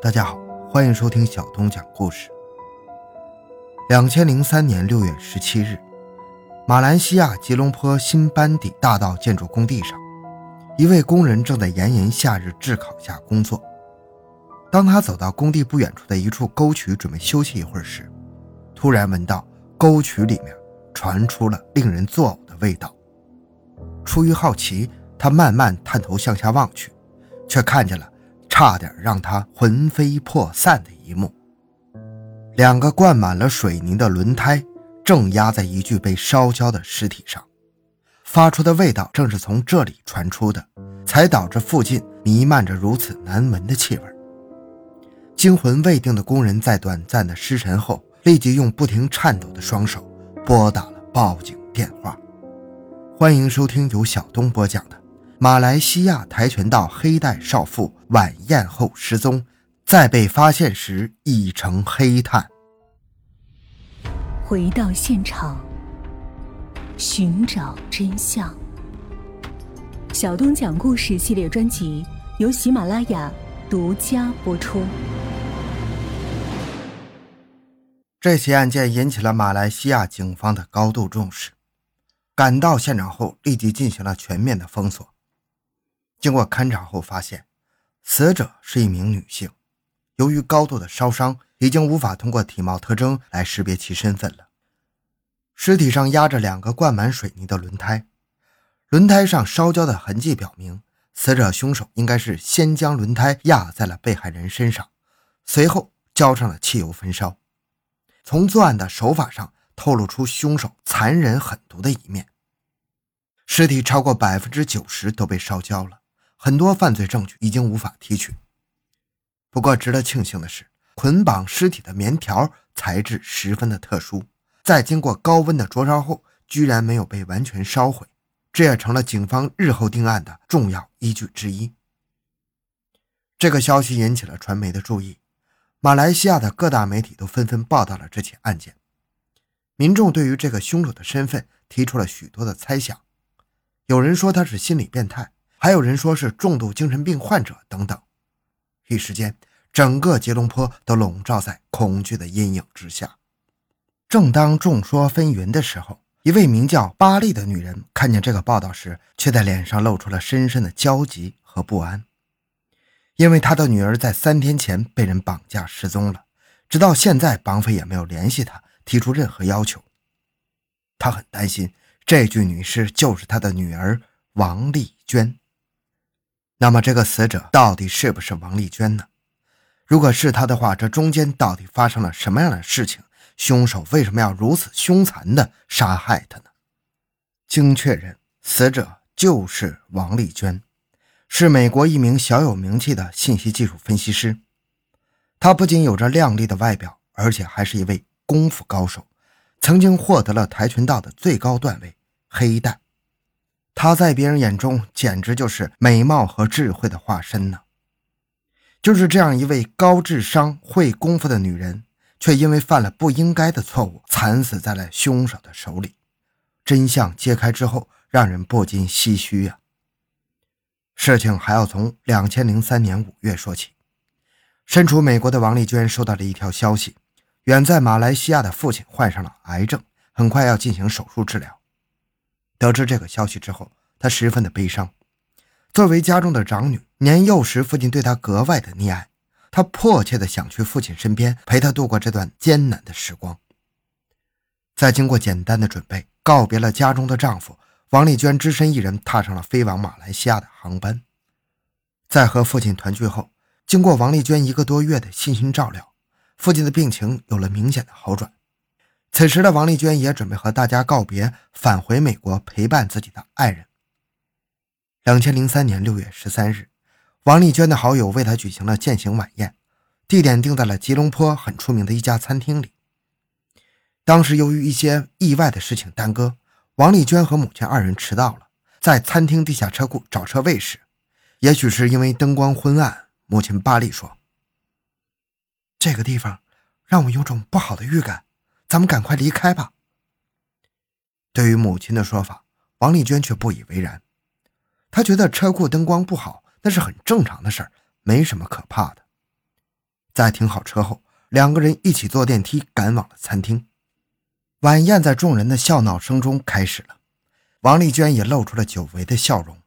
大家好，欢迎收听小东讲故事。两千零三年六月十七日，马来西亚吉隆坡新班底大道建筑工地上，一位工人正在炎炎夏日炙烤下工作。当他走到工地不远处的一处沟渠，准备休息一会儿时，突然闻到沟渠里面传出了令人作呕的味道。出于好奇，他慢慢探头向下望去，却看见了。差点让他魂飞魄散的一幕：两个灌满了水泥的轮胎正压在一具被烧焦的尸体上，发出的味道正是从这里传出的，才导致附近弥漫着如此难闻的气味。惊魂未定的工人在短暂的失神后，立即用不停颤抖的双手拨打了报警电话。欢迎收听由小东播讲的。马来西亚跆拳道黑带少妇晚宴后失踪，在被发现时已成黑炭。回到现场，寻找真相。小东讲故事系列专辑由喜马拉雅独家播出。这起案件引起了马来西亚警方的高度重视，赶到现场后立即进行了全面的封锁。经过勘查后发现，死者是一名女性。由于高度的烧伤，已经无法通过体貌特征来识别其身份了。尸体上压着两个灌满水泥的轮胎，轮胎上烧焦的痕迹表明，死者凶手应该是先将轮胎压在了被害人身上，随后浇上了汽油焚烧。从作案的手法上透露出凶手残忍狠毒的一面。尸体超过百分之九十都被烧焦了。很多犯罪证据已经无法提取。不过，值得庆幸的是，捆绑尸体的棉条材质十分的特殊，在经过高温的灼烧后，居然没有被完全烧毁，这也成了警方日后定案的重要依据之一。这个消息引起了传媒的注意，马来西亚的各大媒体都纷纷报道了这起案件。民众对于这个凶手的身份提出了许多的猜想，有人说他是心理变态。还有人说是重度精神病患者等等，一时间，整个吉隆坡都笼罩在恐惧的阴影之下。正当众说纷纭的时候，一位名叫巴利的女人看见这个报道时，却在脸上露出了深深的焦急和不安，因为她的女儿在三天前被人绑架失踪了，直到现在，绑匪也没有联系她，提出任何要求。她很担心，这具女尸就是她的女儿王丽娟。那么，这个死者到底是不是王丽娟呢？如果是她的话，这中间到底发生了什么样的事情？凶手为什么要如此凶残地杀害她呢？经确认，死者就是王丽娟，是美国一名小有名气的信息技术分析师。她不仅有着靓丽的外表，而且还是一位功夫高手，曾经获得了跆拳道的最高段位黑带。她在别人眼中简直就是美貌和智慧的化身呢。就是这样一位高智商、会功夫的女人，却因为犯了不应该的错误，惨死在了凶手的手里。真相揭开之后，让人不禁唏嘘呀。事情还要从两千零三年五月说起。身处美国的王丽娟收到了一条消息：远在马来西亚的父亲患上了癌症，很快要进行手术治疗。得知这个消息之后，她十分的悲伤。作为家中的长女，年幼时父亲对她格外的溺爱，她迫切的想去父亲身边，陪他度过这段艰难的时光。在经过简单的准备，告别了家中的丈夫，王丽娟只身一人踏上了飞往马来西亚的航班。在和父亲团聚后，经过王丽娟一个多月的细心照料，父亲的病情有了明显的好转。此时的王丽娟也准备和大家告别，返回美国陪伴自己的爱人。两千零三年六月十三日，王丽娟的好友为她举行了饯行晚宴，地点定在了吉隆坡很出名的一家餐厅里。当时由于一些意外的事情耽搁，王丽娟和母亲二人迟到了，在餐厅地下车库找车位时，也许是因为灯光昏暗，母亲巴利说：“这个地方让我有种不好的预感。”咱们赶快离开吧。对于母亲的说法，王丽娟却不以为然。她觉得车库灯光不好，那是很正常的事儿，没什么可怕的。在停好车后，两个人一起坐电梯赶往了餐厅。晚宴在众人的笑闹声中开始了。王丽娟也露出了久违的笑容，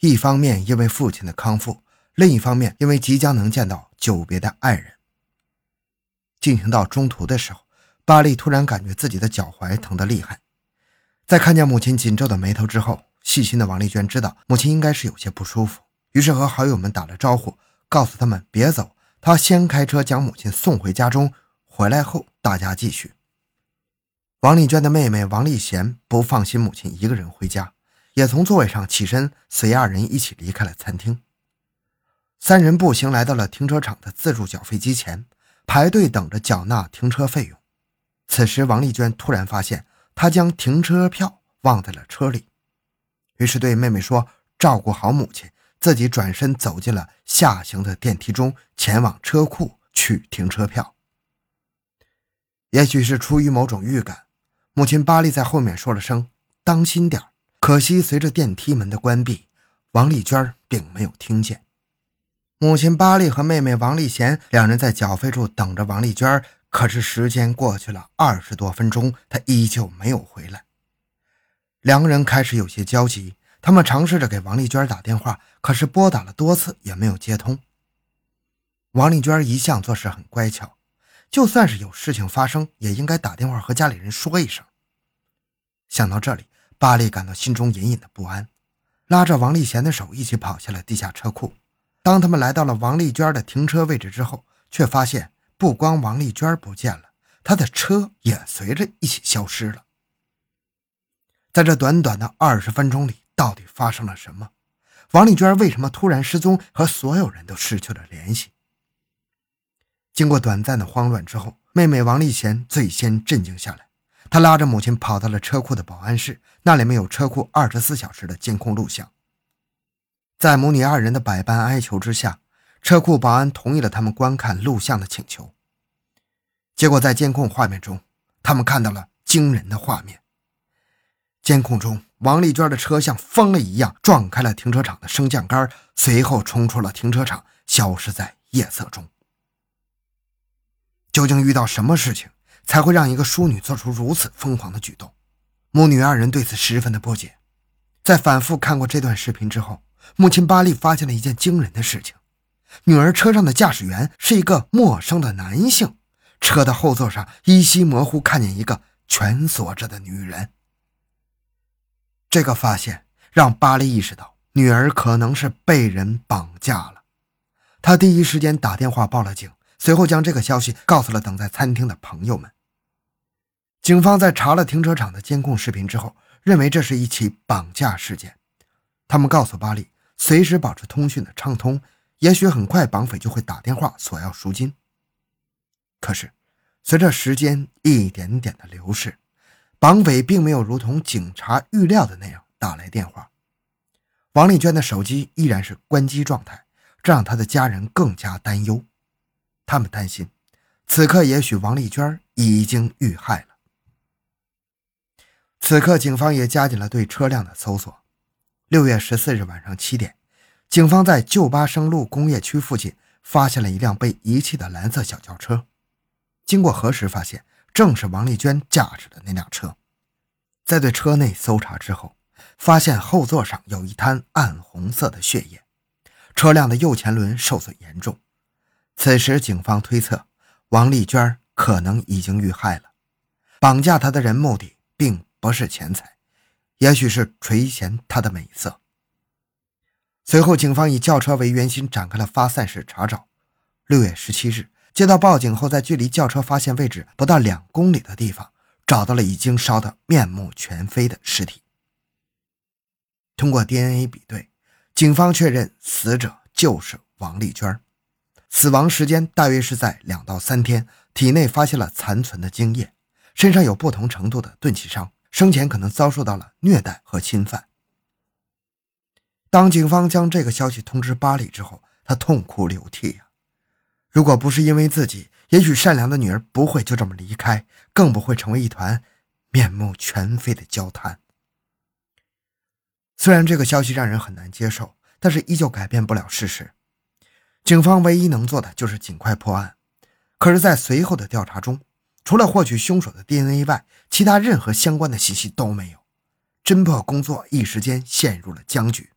一方面因为父亲的康复，另一方面因为即将能见到久别的爱人。进行到中途的时候，巴利突然感觉自己的脚踝疼得厉害。在看见母亲紧皱的眉头之后，细心的王丽娟知道母亲应该是有些不舒服，于是和好友们打了招呼，告诉他们别走，她先开车将母亲送回家中。回来后，大家继续。王丽娟的妹妹王丽贤不放心母亲一个人回家，也从座位上起身，随二人一起离开了餐厅。三人步行来到了停车场的自助缴费机前，排队等着缴纳停车费用。此时，王丽娟突然发现，她将停车票忘在了车里，于是对妹妹说：“照顾好母亲。”自己转身走进了下行的电梯中，前往车库取停车票。也许是出于某种预感。母亲巴丽在后面说了声“当心点可惜随着电梯门的关闭，王丽娟并没有听见。母亲巴丽和妹妹王丽贤两人在缴费处等着王丽娟，可是时间过去了二十多分钟，他依旧没有回来。两个人开始有些焦急，他们尝试着给王丽娟打电话，可是拨打了多次也没有接通。王丽娟一向做事很乖巧。就算是有事情发生，也应该打电话和家里人说一声。想到这里，巴丽感到心中隐隐的不安，拉着王丽贤的手一起跑下了地下车库。当他们来到了王丽娟的停车位置之后，却发现不光王丽娟不见了，她的车也随着一起消失了。在这短短的二十分钟里，到底发生了什么？王丽娟为什么突然失踪，和所有人都失去了联系？经过短暂的慌乱之后，妹妹王丽贤最先镇静下来。她拉着母亲跑到了车库的保安室，那里面有车库二十四小时的监控录像。在母女二人的百般哀求之下，车库保安同意了他们观看录像的请求。结果在监控画面中，他们看到了惊人的画面。监控中，王丽娟的车像疯了一样撞开了停车场的升降杆，随后冲出了停车场，消失在夜色中。究竟遇到什么事情才会让一个淑女做出如此疯狂的举动？母女二人对此十分的不解。在反复看过这段视频之后，母亲巴丽发现了一件惊人的事情：女儿车上的驾驶员是一个陌生的男性，车的后座上依稀模糊看见一个蜷缩着的女人。这个发现让巴利意识到女儿可能是被人绑架了，他第一时间打电话报了警。随后将这个消息告诉了等在餐厅的朋友们。警方在查了停车场的监控视频之后，认为这是一起绑架事件。他们告诉巴利，随时保持通讯的畅通，也许很快绑匪就会打电话索要赎金。可是，随着时间一点点的流逝，绑匪并没有如同警察预料的那样打来电话。王丽娟的手机依然是关机状态，这让她的家人更加担忧。他们担心，此刻也许王丽娟已经遇害了。此刻，警方也加紧了对车辆的搜索。六月十四日晚上七点，警方在旧巴生路工业区附近发现了一辆被遗弃的蓝色小轿车。经过核实，发现正是王丽娟驾驶的那辆车。在对车内搜查之后，发现后座上有一滩暗红色的血液，车辆的右前轮受损严重。此时，警方推测，王丽娟可能已经遇害了。绑架她的人目的并不是钱财，也许是垂涎她的美色。随后，警方以轿车为圆心展开了发散式查找。六月十七日，接到报警后，在距离轿车发现位置不到两公里的地方，找到了已经烧得面目全非的尸体。通过 DNA 比对，警方确认死者就是王丽娟。死亡时间大约是在两到三天，体内发现了残存的精液，身上有不同程度的钝器伤，生前可能遭受到了虐待和侵犯。当警方将这个消息通知巴里之后，他痛哭流涕呀！如果不是因为自己，也许善良的女儿不会就这么离开，更不会成为一团面目全非的焦炭。虽然这个消息让人很难接受，但是依旧改变不了事实。警方唯一能做的就是尽快破案，可是，在随后的调查中，除了获取凶手的 DNA 外，其他任何相关的信息都没有。侦破工作一时间陷入了僵局。